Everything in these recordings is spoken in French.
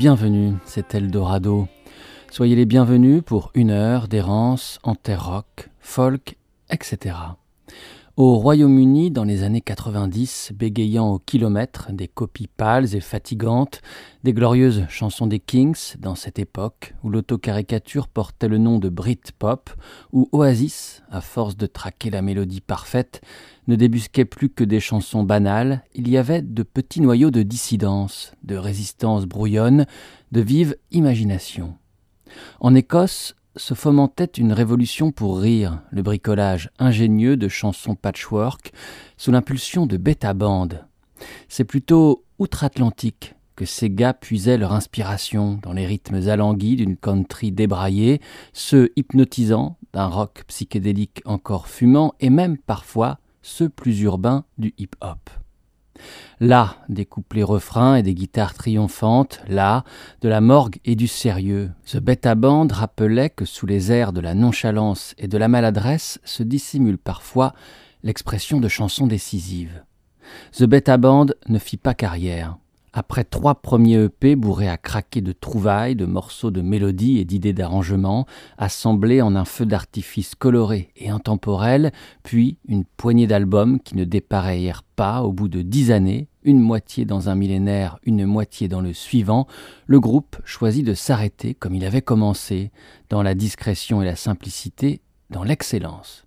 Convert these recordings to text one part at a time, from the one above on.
Bienvenus, c'est Eldorado. Soyez les bienvenus pour une heure d'errance en terre rock, folk, etc. Au Royaume-Uni, dans les années 90, bégayant au kilomètre des copies pâles et fatigantes, des glorieuses chansons des Kings, dans cette époque où l'autocaricature portait le nom de Brit-pop, où Oasis, à force de traquer la mélodie parfaite, ne débusquait plus que des chansons banales, il y avait de petits noyaux de dissidence, de résistance brouillonne, de vive imagination. En Écosse se fomentait une révolution pour rire, le bricolage ingénieux de chansons patchwork sous l'impulsion de bêta band. C'est plutôt outre-Atlantique que ces gars puisaient leur inspiration dans les rythmes alanguis d'une country débraillée, ceux hypnotisants d'un rock psychédélique encore fumant et même parfois ceux plus urbains du hip-hop. Là, des couplets refrains et des guitares triomphantes, là, de la morgue et du sérieux. The Beta Band rappelait que sous les airs de la nonchalance et de la maladresse se dissimule parfois l'expression de chansons décisives. The Beta Band ne fit pas carrière. Après trois premiers EP bourrés à craquer de trouvailles, de morceaux de mélodies et d'idées d'arrangement, assemblés en un feu d'artifice coloré et intemporel, puis une poignée d'albums qui ne dépareillèrent pas au bout de dix années, une moitié dans un millénaire, une moitié dans le suivant, le groupe choisit de s'arrêter comme il avait commencé, dans la discrétion et la simplicité, dans l'excellence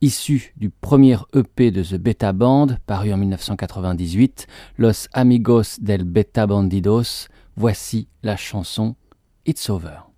issu du premier EP de The Beta Band, paru en 1998, Los Amigos del Beta Bandidos, voici la chanson It's Over.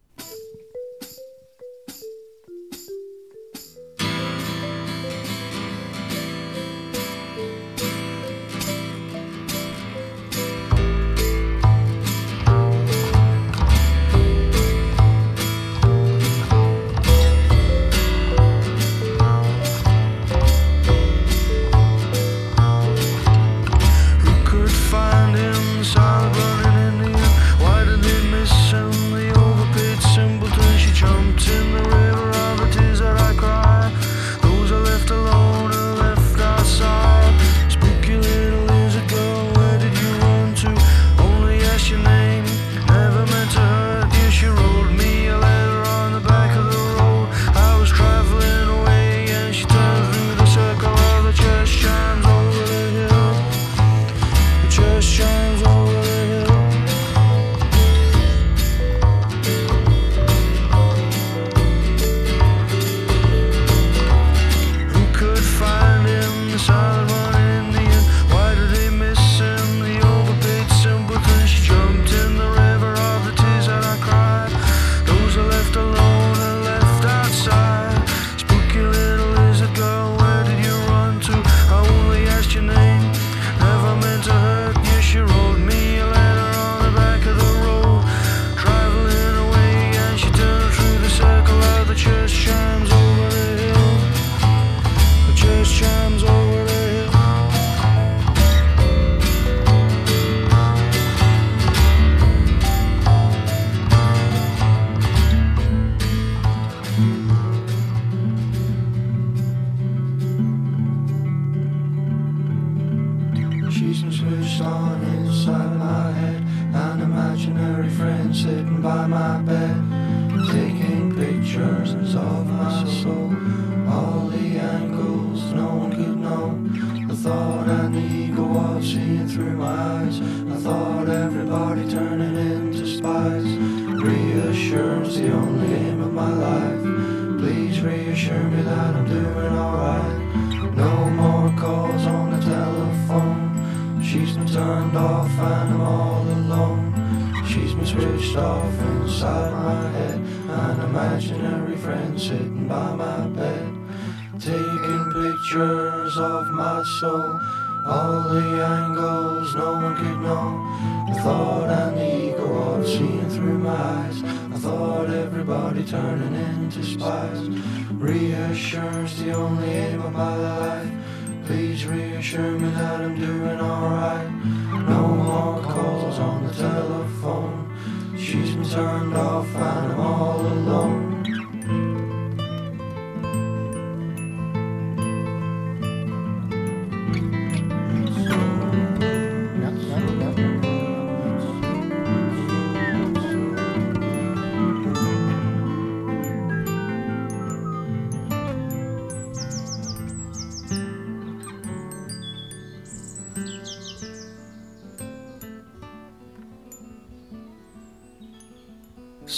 turning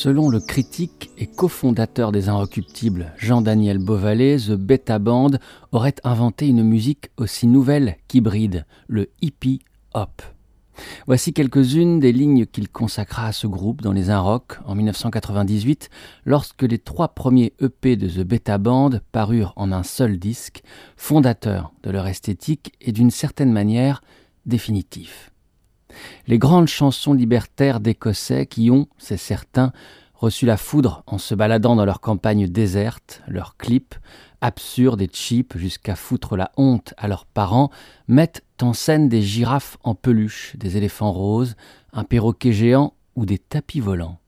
Selon le critique et cofondateur des Inrecuptibles, Jean-Daniel Beauvalet, The Beta Band aurait inventé une musique aussi nouvelle qu'hybride, le hippie hop. Voici quelques-unes des lignes qu'il consacra à ce groupe dans les Inrock en 1998, lorsque les trois premiers EP de The Beta Band parurent en un seul disque, fondateur de leur esthétique et d'une certaine manière définitif les grandes chansons libertaires d'Écossais qui ont, c'est certain, reçu la foudre en se baladant dans leur campagne déserte, leurs clips, absurdes et cheap jusqu'à foutre la honte à leurs parents, mettent en scène des girafes en peluche, des éléphants roses, un perroquet géant ou des tapis volants.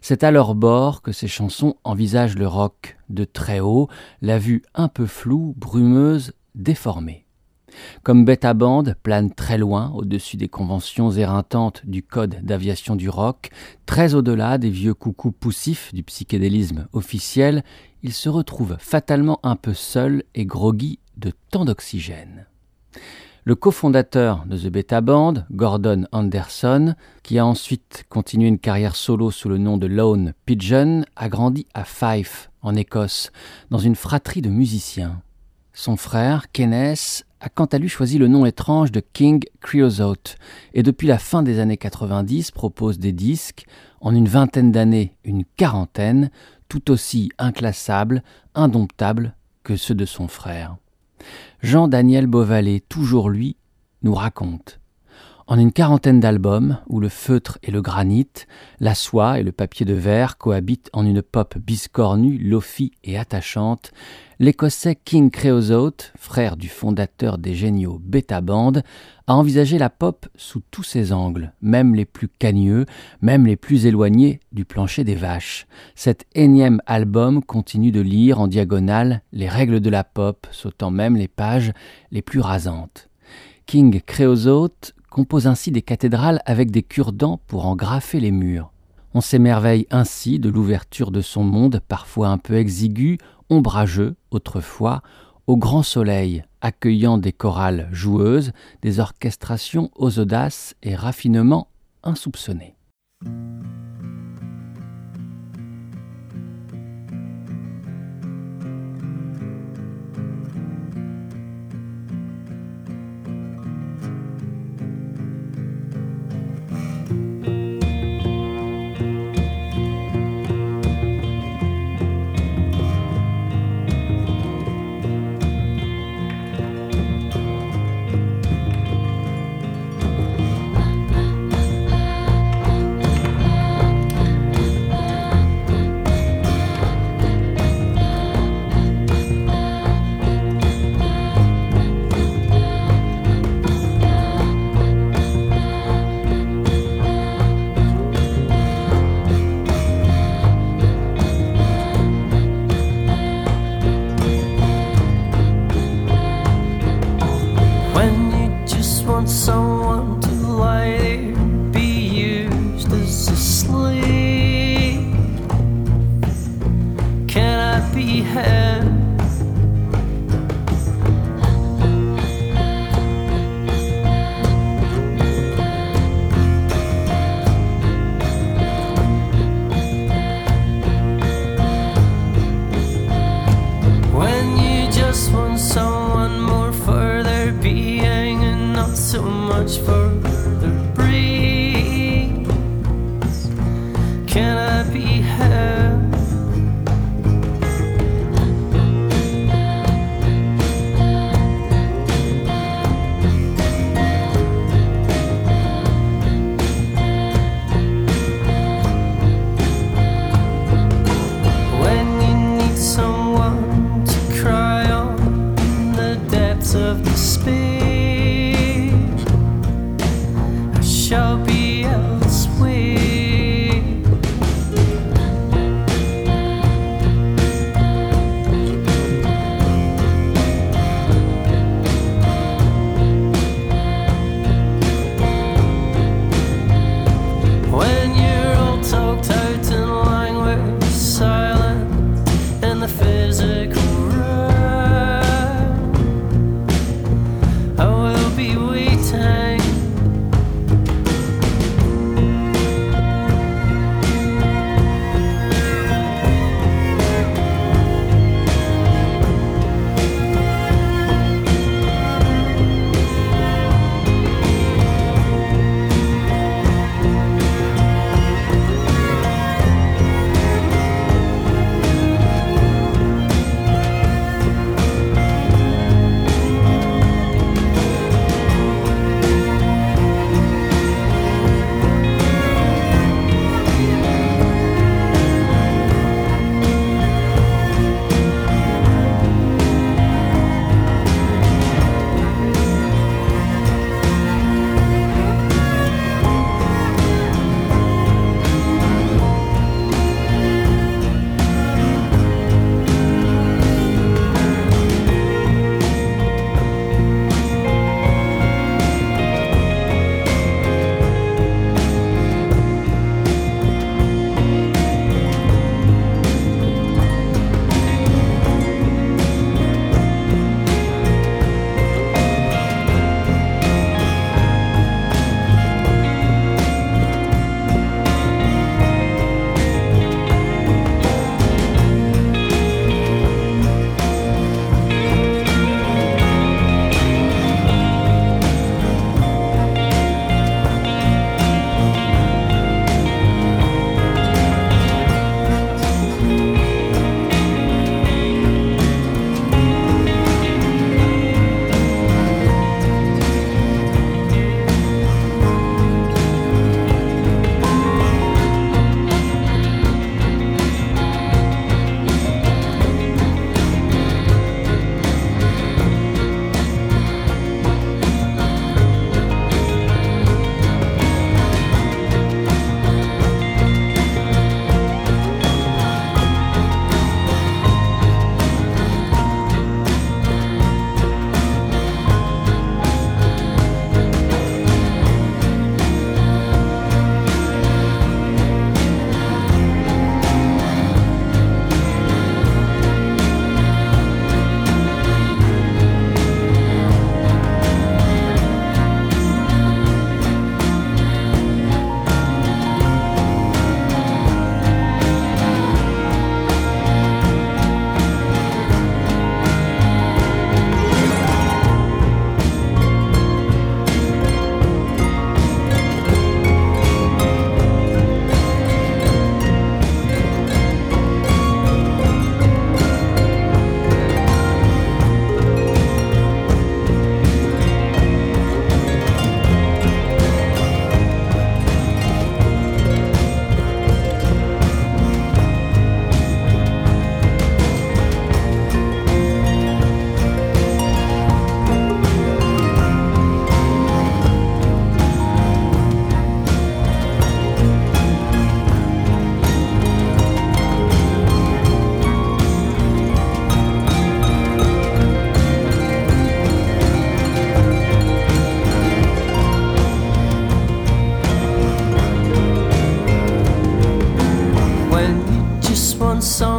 C'est à leur bord que ces chansons envisagent le rock de très haut, la vue un peu floue, brumeuse, déformée. Comme Beta Band plane très loin au-dessus des conventions éreintantes du code d'aviation du rock, très au-delà des vieux coucous poussifs du psychédélisme officiel, il se retrouve fatalement un peu seul et groggy de tant d'oxygène. Le cofondateur de The Beta Band, Gordon Anderson, qui a ensuite continué une carrière solo sous le nom de Lone Pigeon, a grandi à Fife, en Écosse, dans une fratrie de musiciens. Son frère, Kenneth, a quant à lui choisi le nom étrange de King Creosote et depuis la fin des années 90 propose des disques, en une vingtaine d'années une quarantaine, tout aussi inclassables, indomptables que ceux de son frère. Jean-Daniel Beauvalet, toujours lui, nous raconte en une quarantaine d'albums où le feutre et le granit, la soie et le papier de verre cohabitent en une pop biscornue, lofi et attachante, l'écossais King Creosote, frère du fondateur des géniaux Beta Band, a envisagé la pop sous tous ses angles, même les plus cagneux, même les plus éloignés du plancher des vaches. Cet énième album continue de lire en diagonale les règles de la pop, sautant même les pages les plus rasantes. King Creosote compose ainsi des cathédrales avec des cure-dents pour en graffer les murs. On s'émerveille ainsi de l'ouverture de son monde, parfois un peu exigu, ombrageux autrefois, au grand soleil, accueillant des chorales joueuses, des orchestrations aux audaces et raffinements insoupçonnés. so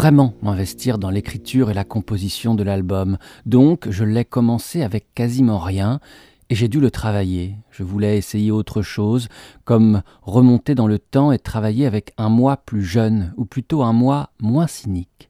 vraiment m'investir dans l'écriture et la composition de l'album, donc je l'ai commencé avec quasiment rien, et j'ai dû le travailler. Je voulais essayer autre chose, comme remonter dans le temps et travailler avec un moi plus jeune, ou plutôt un moi moins cynique.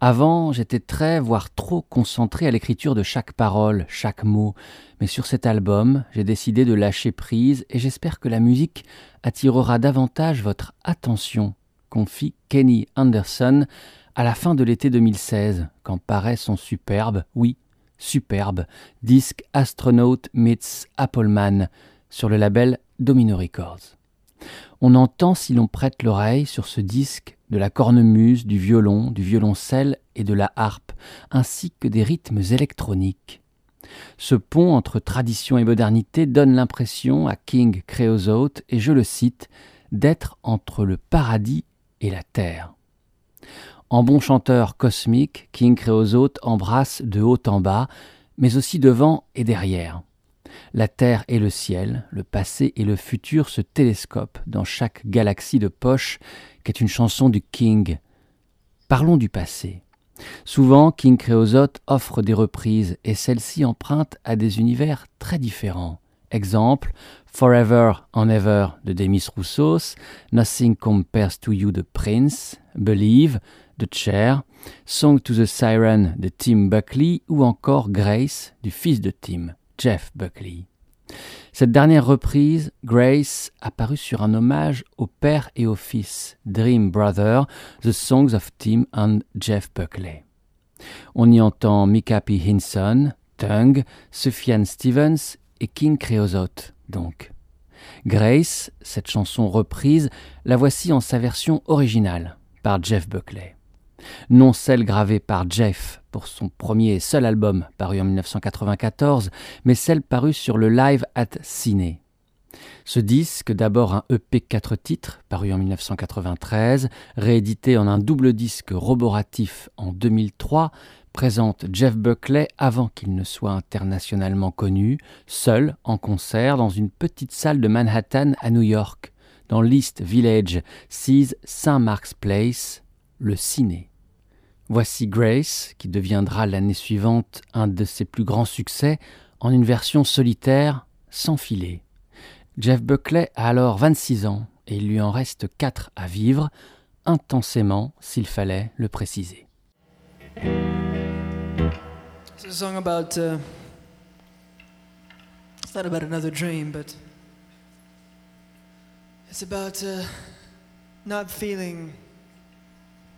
Avant, j'étais très, voire trop concentré à l'écriture de chaque parole, chaque mot, mais sur cet album, j'ai décidé de lâcher prise et j'espère que la musique attirera davantage votre attention, confie Kenny Anderson à la fin de l'été 2016, quand paraît son superbe, oui, superbe, disque Astronaut meets Appleman sur le label Domino Records. On entend, si l'on prête l'oreille, sur ce disque de la cornemuse, du violon, du violoncelle et de la harpe, ainsi que des rythmes électroniques. Ce pont entre tradition et modernité donne l'impression à King Creosote, et je le cite, d'être entre le paradis et la terre. En bon chanteur cosmique, King Creosote embrasse de haut en bas, mais aussi devant et derrière. La Terre et le ciel, le passé et le futur se télescopent dans chaque galaxie de poche qu'est une chanson du King. Parlons du passé. Souvent, King Creosote offre des reprises et celles-ci empruntent à des univers très différents. Exemple, Forever and Ever de Demis Roussos, Nothing Compares to You de Prince, Believe de Cher, Song to the Siren de Tim Buckley ou encore Grace du fils de Tim, Jeff Buckley. Cette dernière reprise, Grace, apparut sur un hommage au père et au fils, Dream Brother, The Songs of Tim and Jeff Buckley. On y entend Mika. Hinson, Tung, Sufjan Stevens et King Creosote, donc. Grace, cette chanson reprise, la voici en sa version originale, par Jeff Buckley. Non celle gravée par Jeff pour son premier et seul album paru en 1994, mais celle parue sur le Live at Ciné. Ce disque, d'abord un EP 4 titres, paru en 1993, réédité en un double disque roboratif en 2003, présente Jeff Buckley avant qu'il ne soit internationalement connu, seul en concert dans une petite salle de Manhattan à New York, dans l'East Village, 6 St. Mark's Place, le ciné. Voici Grace, qui deviendra l'année suivante un de ses plus grands succès, en une version solitaire, sans filet. Jeff Buckley a alors 26 ans et il lui en reste 4 à vivre, intensément s'il fallait le préciser. It's song about. Uh, it's not about another dream, but it's about uh, not feeling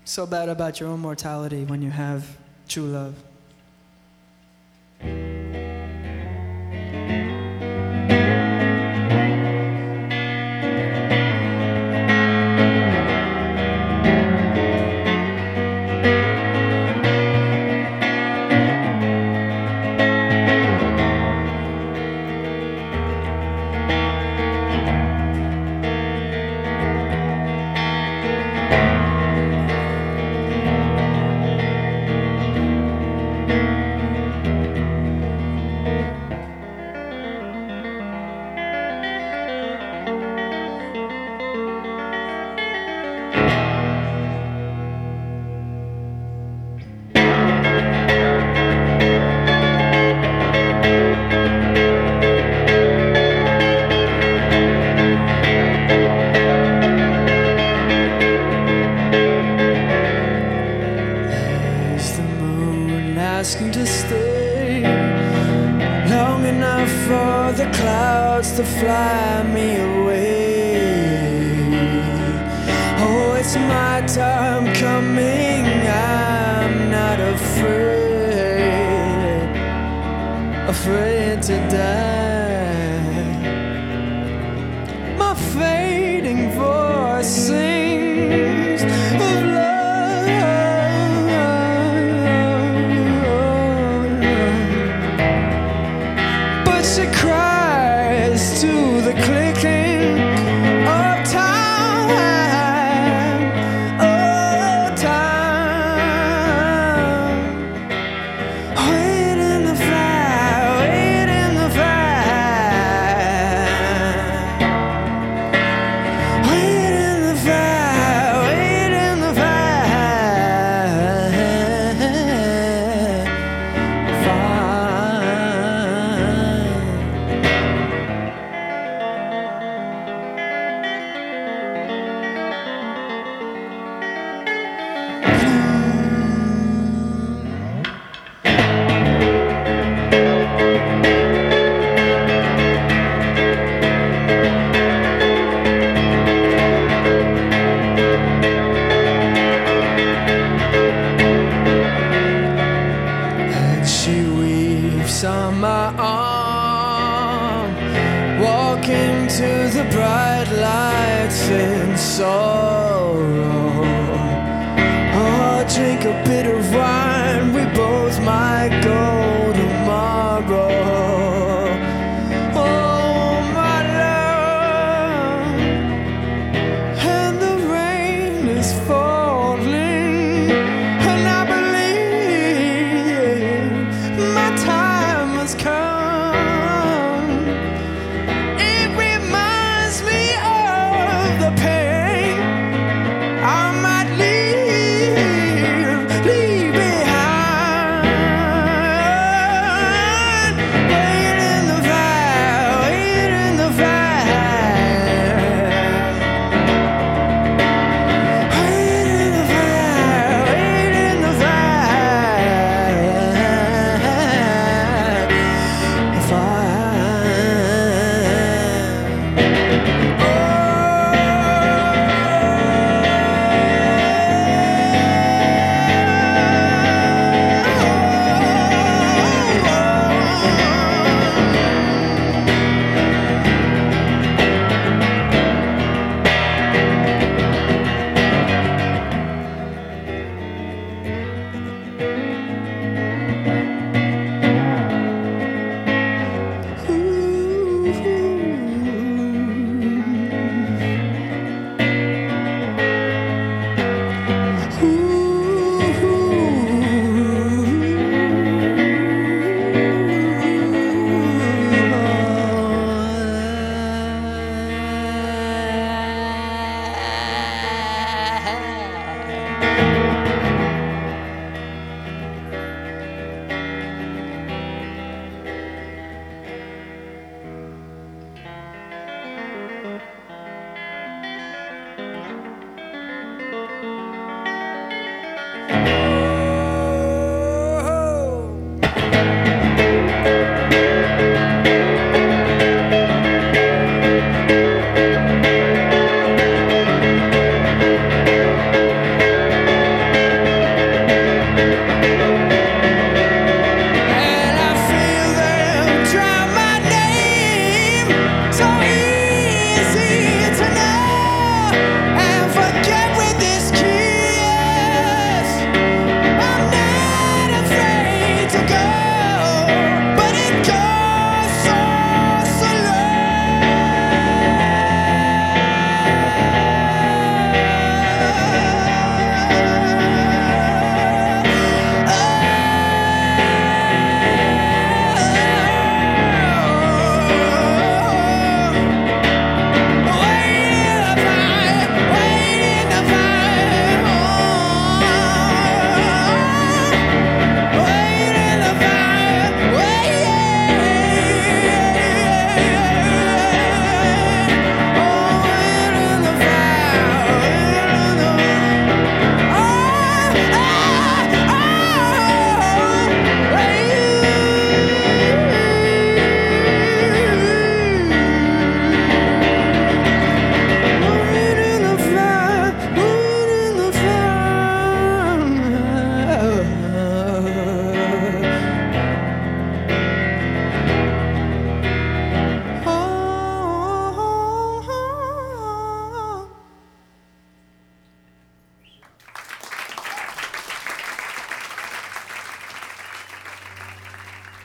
so bad about your own mortality when you have true love. Asking to stay long enough for the clouds to fly me away. Oh, it's my time coming. I'm not afraid, afraid to die.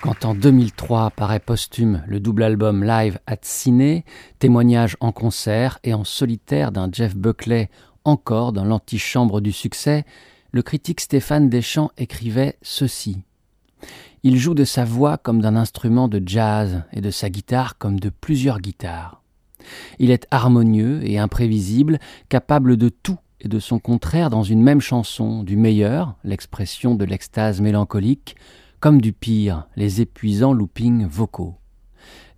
Quand en 2003 paraît posthume le double album Live at Ciné, témoignage en concert et en solitaire d'un Jeff Buckley encore dans l'antichambre du succès, le critique Stéphane Deschamps écrivait ceci. Il joue de sa voix comme d'un instrument de jazz et de sa guitare comme de plusieurs guitares. Il est harmonieux et imprévisible, capable de tout et de son contraire dans une même chanson, du meilleur, l'expression de l'extase mélancolique, comme du pire, les épuisants loopings vocaux.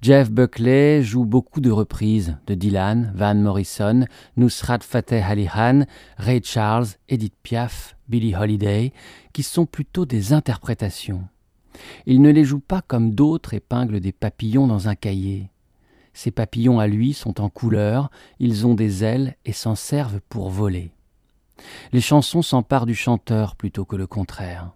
Jeff Buckley joue beaucoup de reprises de Dylan, Van Morrison, Nusrat Fateh Ali Khan, Ray Charles, Edith Piaf, Billie Holiday, qui sont plutôt des interprétations. Il ne les joue pas comme d'autres épinglent des papillons dans un cahier. Ces papillons à lui sont en couleur, ils ont des ailes et s'en servent pour voler. Les chansons s'emparent du chanteur plutôt que le contraire.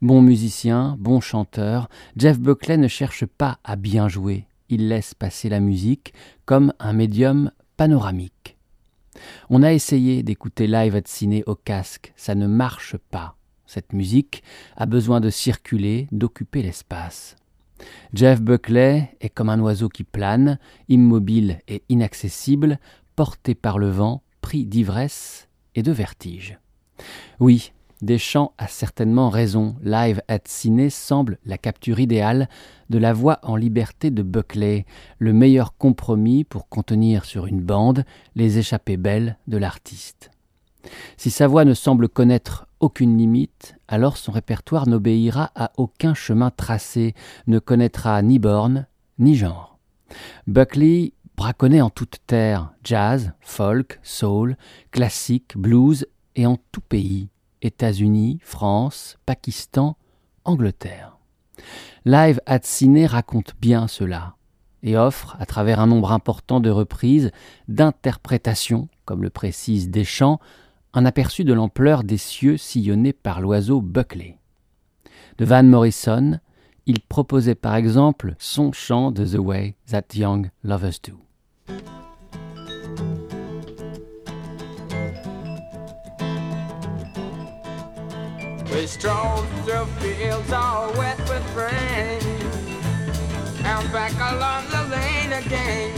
Bon musicien, bon chanteur, Jeff Buckley ne cherche pas à bien jouer, il laisse passer la musique comme un médium panoramique. On a essayé d'écouter live at ciné au casque, ça ne marche pas. Cette musique a besoin de circuler, d'occuper l'espace. Jeff Buckley est comme un oiseau qui plane, immobile et inaccessible, porté par le vent, pris d'ivresse et de vertige. Oui, Deschamps a certainement raison. Live at Ciné semble la capture idéale de la voix en liberté de Buckley, le meilleur compromis pour contenir sur une bande les échappées belles de l'artiste. Si sa voix ne semble connaître aucune limite, alors son répertoire n'obéira à aucun chemin tracé, ne connaîtra ni borne ni genre. Buckley braconnait en toute terre, jazz, folk, soul, classique, blues et en tout pays. États-Unis, France, Pakistan, Angleterre. Live at Ciné raconte bien cela et offre, à travers un nombre important de reprises, d'interprétations, comme le précise Deschamps, un aperçu de l'ampleur des cieux sillonnés par l'oiseau Buckley. De Van Morrison, il proposait par exemple son chant de The Way That Young Lovers Do. We strolled through fields all wet with rain. And back along the lane again.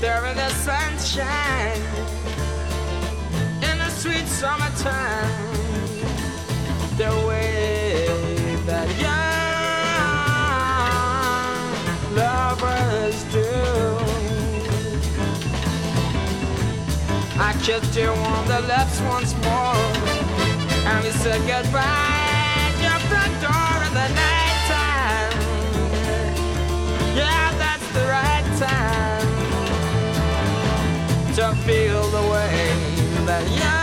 There in the sunshine. In the sweet summertime. The way that young lovers do. I kissed you on the lips once more and we said goodbye at your front door in the night time. Yeah, that's the right time to feel the way that young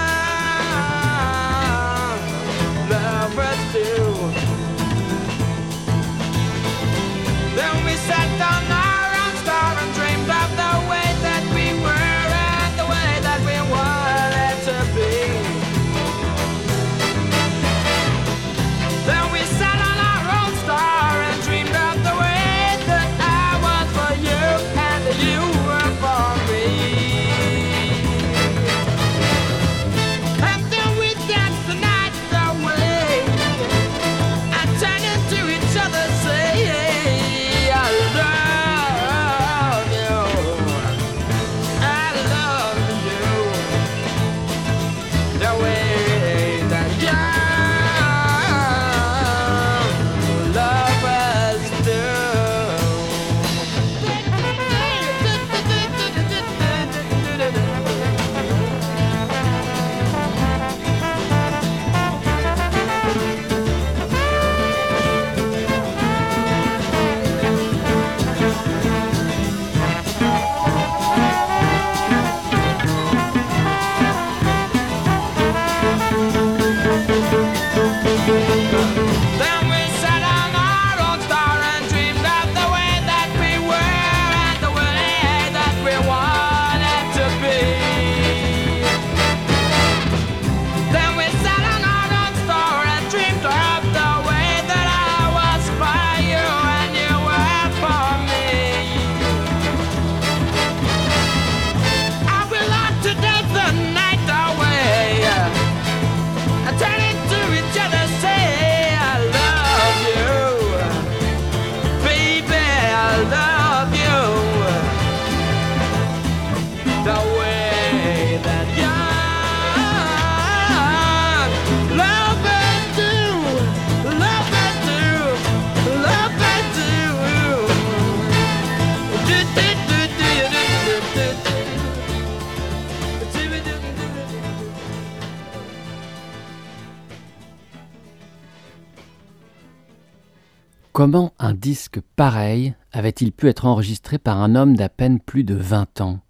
Comment un disque pareil avait-il pu être enregistré par un homme d'à peine plus de 20 ans?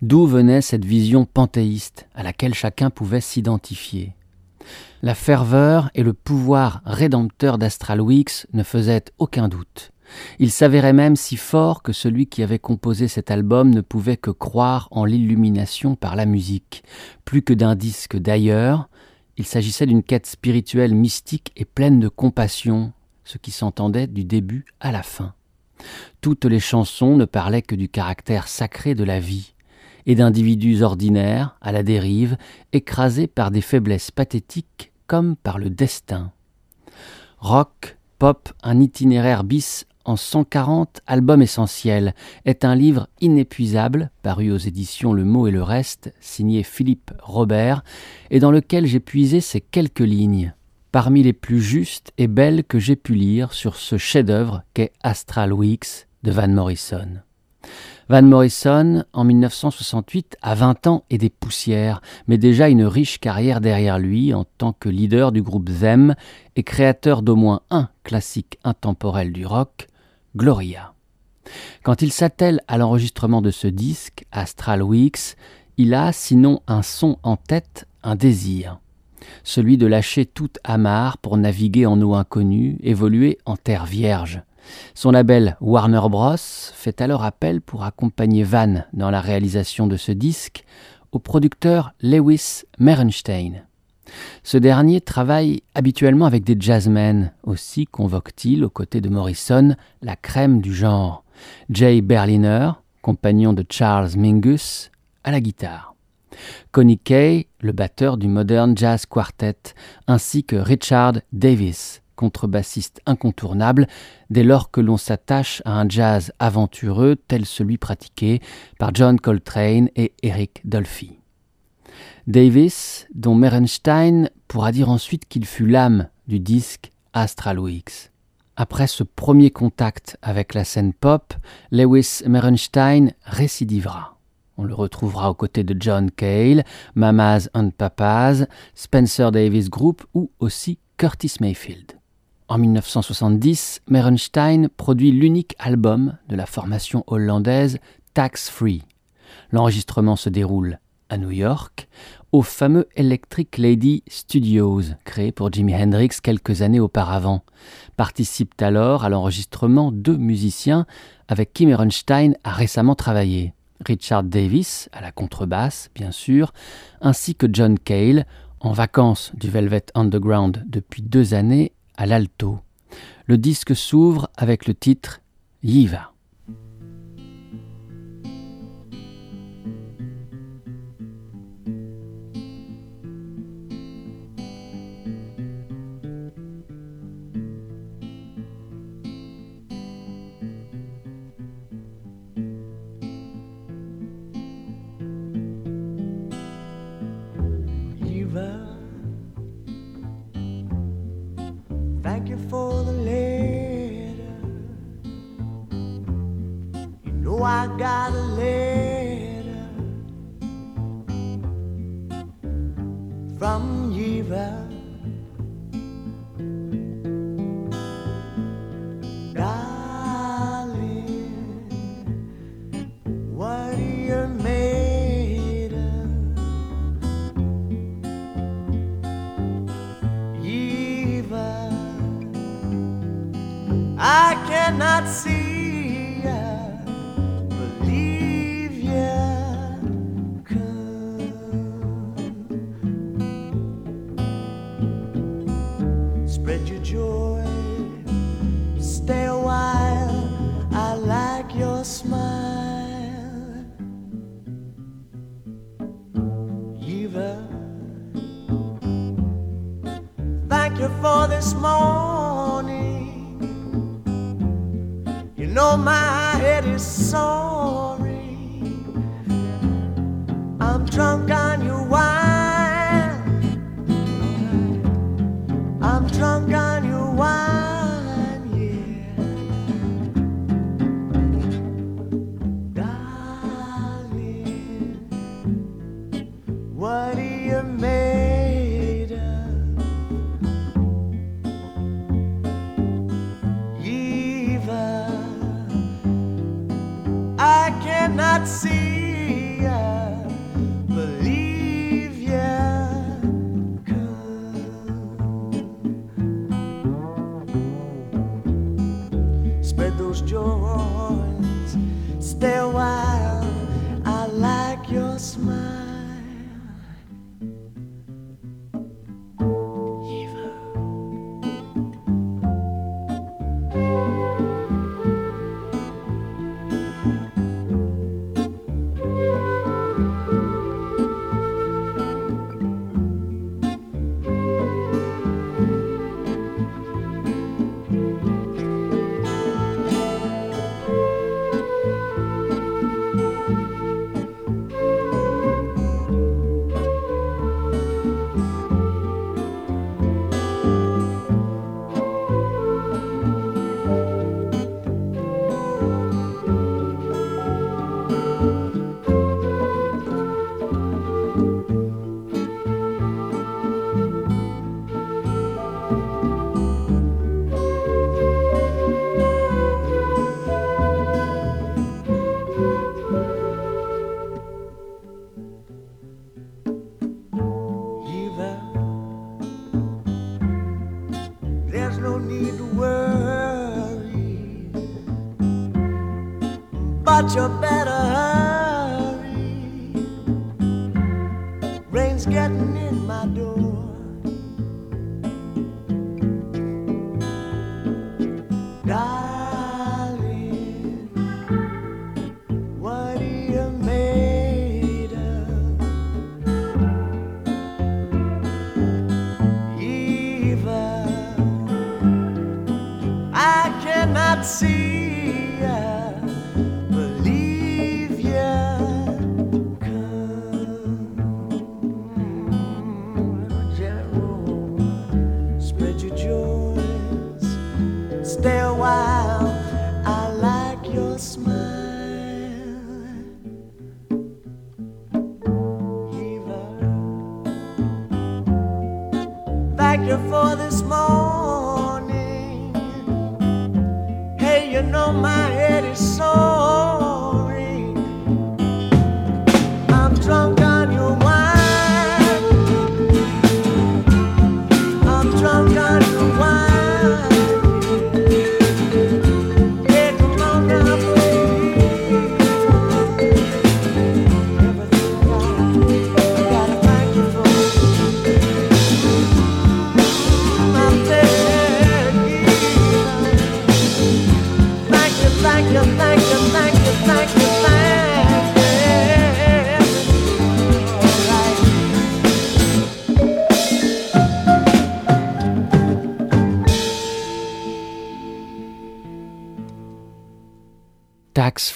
D'où venait cette vision panthéiste à laquelle chacun pouvait s'identifier? La ferveur et le pouvoir rédempteur d'Astral Weeks ne faisaient aucun doute. Il s'avérait même si fort que celui qui avait composé cet album ne pouvait que croire en l'illumination par la musique. Plus que d'un disque d'ailleurs, il s'agissait d'une quête spirituelle mystique et pleine de compassion, ce qui s'entendait du début à la fin. Toutes les chansons ne parlaient que du caractère sacré de la vie, et d'individus ordinaires, à la dérive, écrasés par des faiblesses pathétiques comme par le destin. Rock, pop, un itinéraire bis en 140 albums essentiels est un livre inépuisable, paru aux éditions Le Mot et le Reste, signé Philippe Robert, et dans lequel j'ai puisé ces quelques lignes, parmi les plus justes et belles que j'ai pu lire sur ce chef-d'œuvre qu'est Astral Weeks de Van Morrison. Van Morrison, en 1968, a 20 ans et des poussières, mais déjà une riche carrière derrière lui en tant que leader du groupe Them et créateur d'au moins un classique intemporel du rock, Gloria. Quand il s'attelle à l'enregistrement de ce disque, Astral Weeks, il a, sinon un son en tête, un désir. Celui de lâcher toute amarre pour naviguer en eau inconnue, évoluer en terre vierge. Son label Warner Bros. fait alors appel pour accompagner Van dans la réalisation de ce disque au producteur Lewis Merenstein. Ce dernier travaille habituellement avec des jazzmen, aussi convoque-t-il aux côtés de Morrison la crème du genre. Jay Berliner, compagnon de Charles Mingus, à la guitare. Connie Kay, le batteur du Modern Jazz Quartet, ainsi que Richard Davis, contrebassiste incontournable dès lors que l'on s'attache à un jazz aventureux tel celui pratiqué par John Coltrane et Eric Dolphy. Davis, dont Merenstein pourra dire ensuite qu'il fut l'âme du disque Astral Weeks. Après ce premier contact avec la scène pop, Lewis Merenstein récidivera. On le retrouvera aux côtés de John Cale, Mamas and Papas, Spencer Davis Group ou aussi Curtis Mayfield. En 1970, Merenstein produit l'unique album de la formation hollandaise Tax Free. L'enregistrement se déroule à New York, au fameux Electric Lady Studios, créé pour Jimi Hendrix quelques années auparavant. Participent alors à l'enregistrement deux musiciens avec qui Merenstein a récemment travaillé. Richard Davis, à la contrebasse, bien sûr, ainsi que John Cale, en vacances du Velvet Underground depuis deux années à l'alto. Le disque s'ouvre avec le titre Yiva. Not see.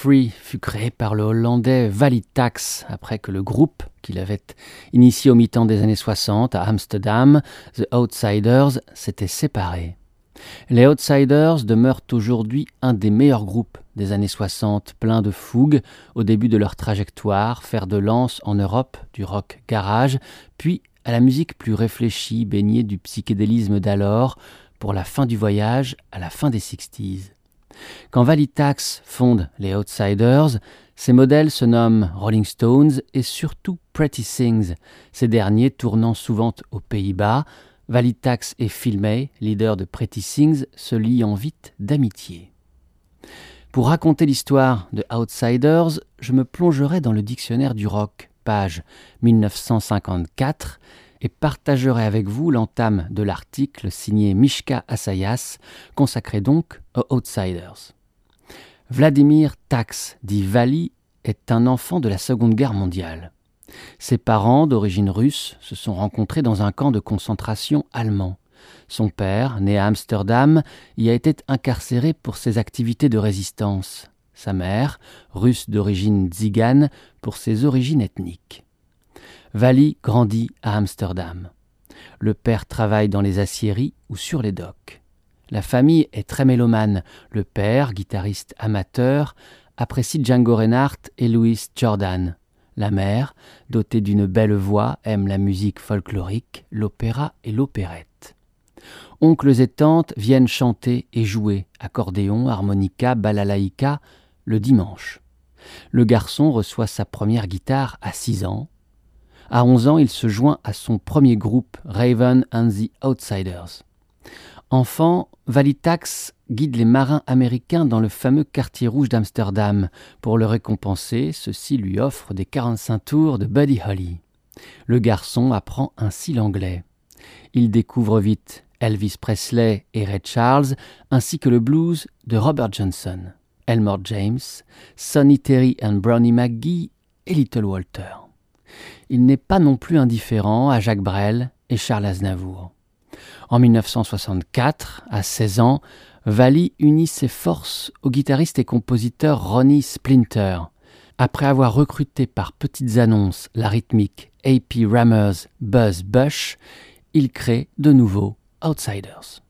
Free fut créé par le Hollandais Valid Tax après que le groupe qu'il avait initié au mi-temps des années 60 à Amsterdam, The Outsiders, s'était séparé. Les Outsiders demeurent aujourd'hui un des meilleurs groupes des années 60, plein de fougue au début de leur trajectoire, fer de lance en Europe du rock garage, puis à la musique plus réfléchie, baignée du psychédélisme d'alors, pour la fin du voyage à la fin des 60s. Quand Valitax fonde les Outsiders, ses modèles se nomment Rolling Stones et surtout Pretty Things, ces derniers tournant souvent aux Pays-Bas. Valitax et Phil May, leader de Pretty Things, se liant vite d'amitié. Pour raconter l'histoire de Outsiders, je me plongerai dans le dictionnaire du rock, page 1954, et partagerai avec vous l'entame de l'article signé Mishka Asayas, consacré donc aux Outsiders. Vladimir Tax, dit Vali, est un enfant de la Seconde Guerre mondiale. Ses parents, d'origine russe, se sont rencontrés dans un camp de concentration allemand. Son père, né à Amsterdam, y a été incarcéré pour ses activités de résistance. Sa mère, russe d'origine tzigane, pour ses origines ethniques. Vali grandit à Amsterdam. Le père travaille dans les aciéries ou sur les docks. La famille est très mélomane. Le père, guitariste amateur, apprécie Django Reinhardt et Louis Jordan. La mère, dotée d'une belle voix, aime la musique folklorique, l'opéra et l'opérette. Oncles et tantes viennent chanter et jouer accordéon, harmonica, balalaïka le dimanche. Le garçon reçoit sa première guitare à 6 ans. À 11 ans, il se joint à son premier groupe, Raven and the Outsiders. Enfant, Valitax guide les marins américains dans le fameux quartier rouge d'Amsterdam. Pour le récompenser, ceux-ci lui offrent des 45 tours de Buddy Holly. Le garçon apprend ainsi l'anglais. Il découvre vite Elvis Presley et Ray Charles, ainsi que le blues de Robert Johnson, Elmore James, Sonny Terry and Brownie McGee et Little Walter. Il n'est pas non plus indifférent à Jacques Brel et Charles Aznavour. En 1964, à 16 ans, Valli unit ses forces au guitariste et compositeur Ronnie Splinter. Après avoir recruté par petites annonces la rythmique AP Rammers Buzz Bush, il crée de nouveau Outsiders.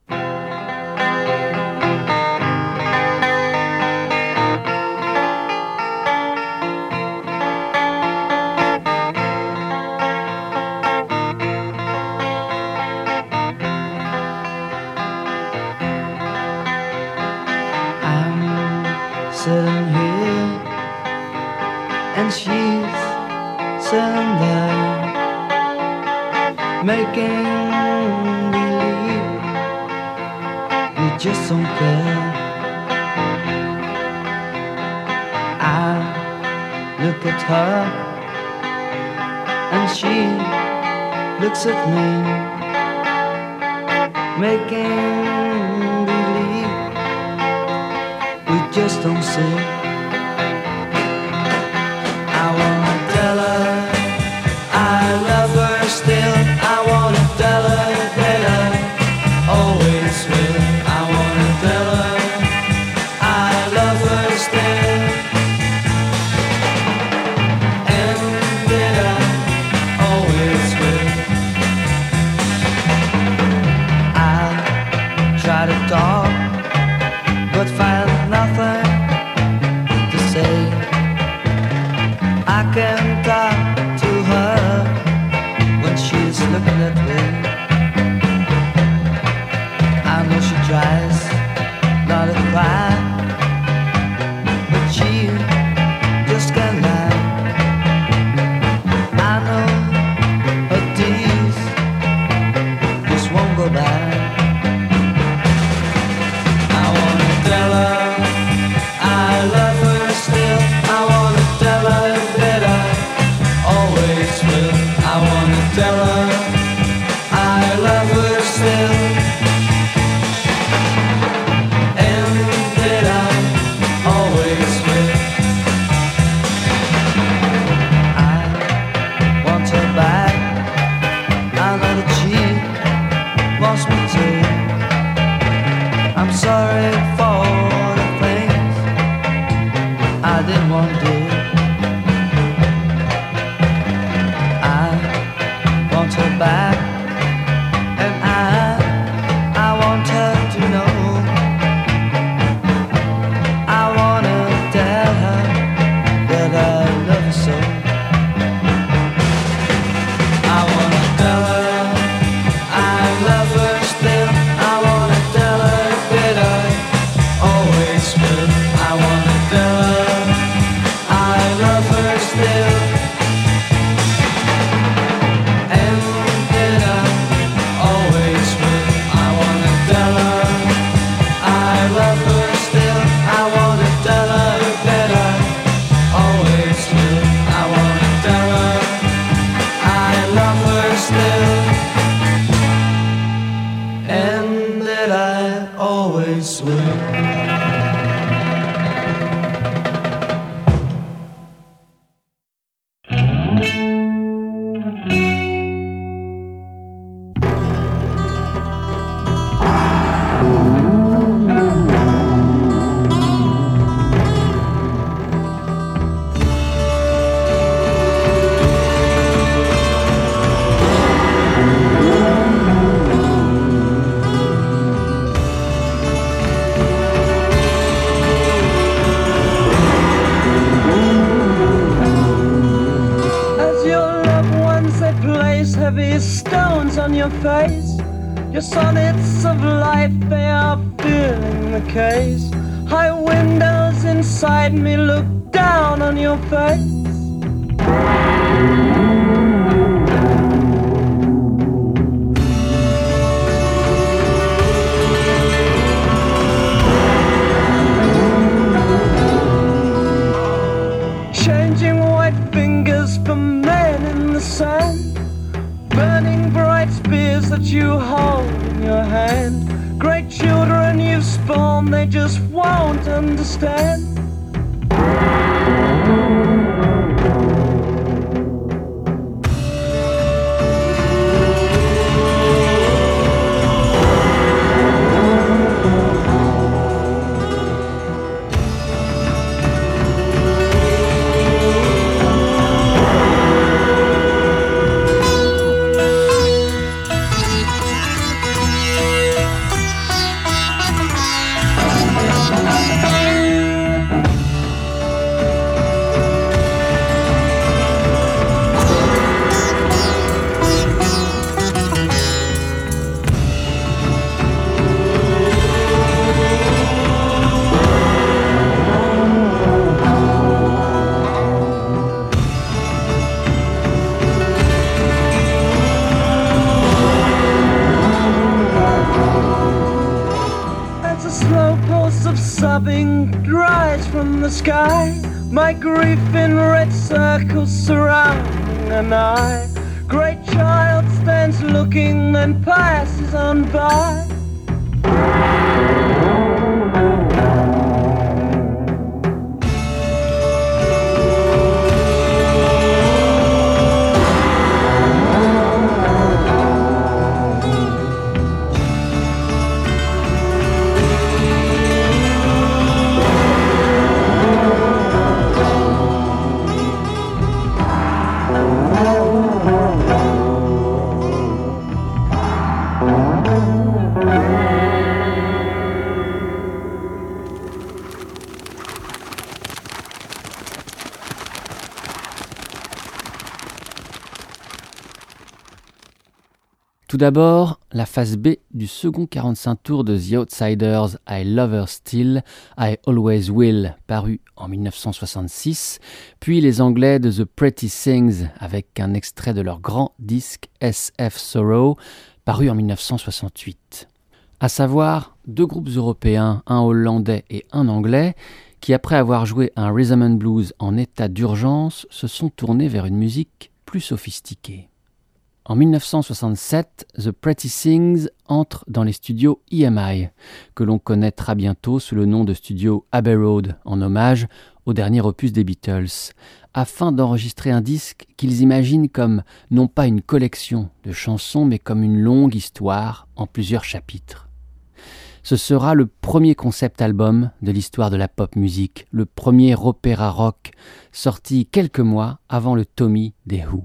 And she's there making believe we just don't care. I look at her, and she looks at me, making believe we just don't see. Tout d'abord, la phase B du second 45 tours de The Outsiders I Love Her Still, I Always Will, paru en 1966, puis les Anglais de The Pretty Things avec un extrait de leur grand disque SF Sorrow, paru en 1968. À savoir deux groupes européens, un hollandais et un anglais, qui après avoir joué un rhythm and blues en état d'urgence, se sont tournés vers une musique plus sophistiquée. En 1967, The Pretty Things entre dans les studios EMI, que l'on connaîtra bientôt sous le nom de studio Abbey Road, en hommage au dernier opus des Beatles, afin d'enregistrer un disque qu'ils imaginent comme non pas une collection de chansons, mais comme une longue histoire en plusieurs chapitres. Ce sera le premier concept album de l'histoire de la pop musique, le premier opéra rock, sorti quelques mois avant le Tommy des Who.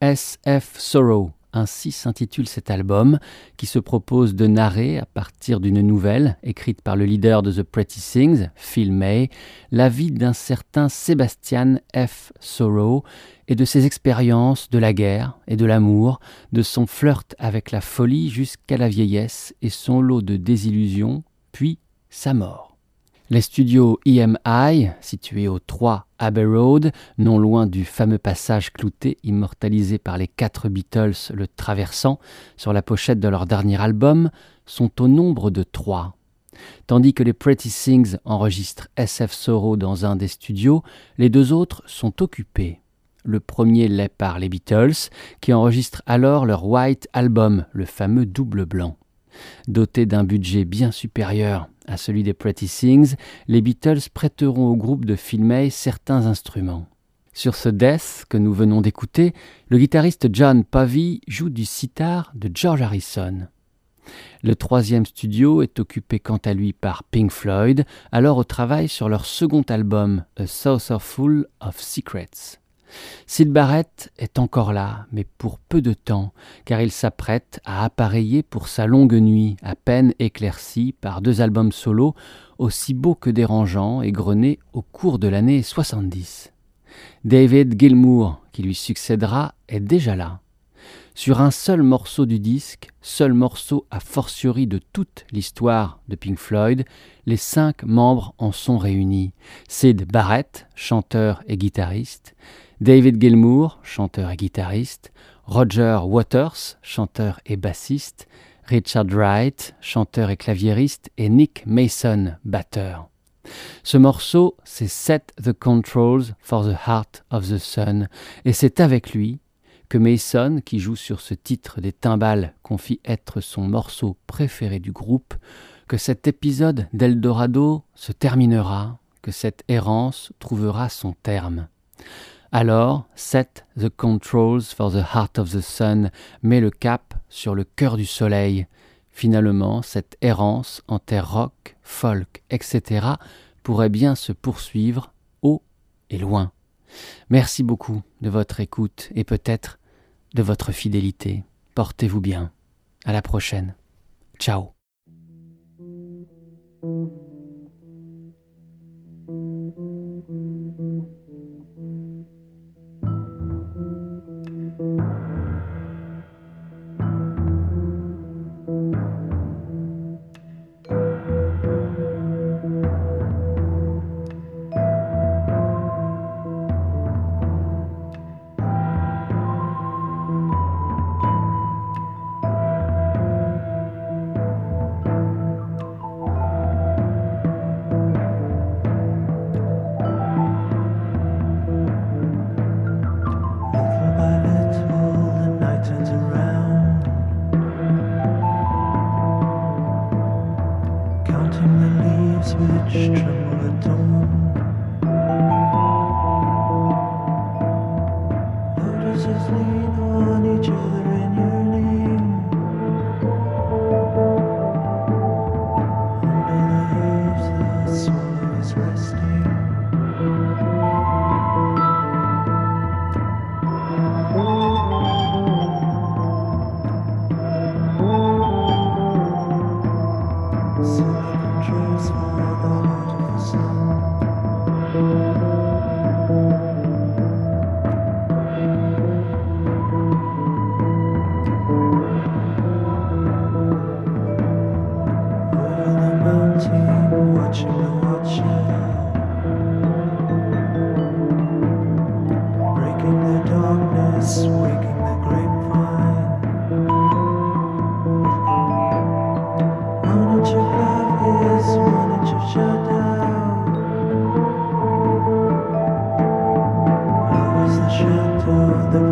SF Sorrow, ainsi s'intitule cet album, qui se propose de narrer, à partir d'une nouvelle écrite par le leader de The Pretty Things, Phil May, la vie d'un certain Sebastian F. Sorrow et de ses expériences de la guerre et de l'amour, de son flirt avec la folie jusqu'à la vieillesse et son lot de désillusions, puis sa mort. Les studios EMI, situés au 3 Abbey Road, non loin du fameux passage clouté immortalisé par les quatre Beatles le traversant sur la pochette de leur dernier album, sont au nombre de trois. Tandis que les Pretty Things enregistrent SF Sorrow dans un des studios, les deux autres sont occupés. Le premier l'est par les Beatles, qui enregistrent alors leur White Album, le fameux double blanc. Dotés d'un budget bien supérieur à celui des Pretty Things, les Beatles prêteront au groupe de Phil May certains instruments. Sur ce Death que nous venons d'écouter, le guitariste John Pavey joue du sitar de George Harrison. Le troisième studio est occupé quant à lui par Pink Floyd, alors au travail sur leur second album, A Saucer Full of Secrets. Sid Barrett est encore là, mais pour peu de temps, car il s'apprête à appareiller pour sa longue nuit, à peine éclaircie par deux albums solo aussi beaux que dérangeants et grenés au cours de l'année 70. David Gilmour, qui lui succédera, est déjà là. Sur un seul morceau du disque, seul morceau a fortiori de toute l'histoire de Pink Floyd, les cinq membres en sont réunis. Sid Barrett, chanteur et guitariste, David Gilmour, chanteur et guitariste, Roger Waters, chanteur et bassiste, Richard Wright, chanteur et claviériste, et Nick Mason, batteur. Ce morceau, c'est Set the Controls for the Heart of the Sun, et c'est avec lui que Mason, qui joue sur ce titre des timbales, confie être son morceau préféré du groupe, que cet épisode d'Eldorado se terminera, que cette errance trouvera son terme. Alors, Set the Controls for the Heart of the Sun met le cap sur le cœur du soleil. Finalement, cette errance en terre rock, folk, etc. pourrait bien se poursuivre haut et loin. Merci beaucoup de votre écoute et peut-être de votre fidélité. Portez-vous bien. À la prochaine. Ciao. for the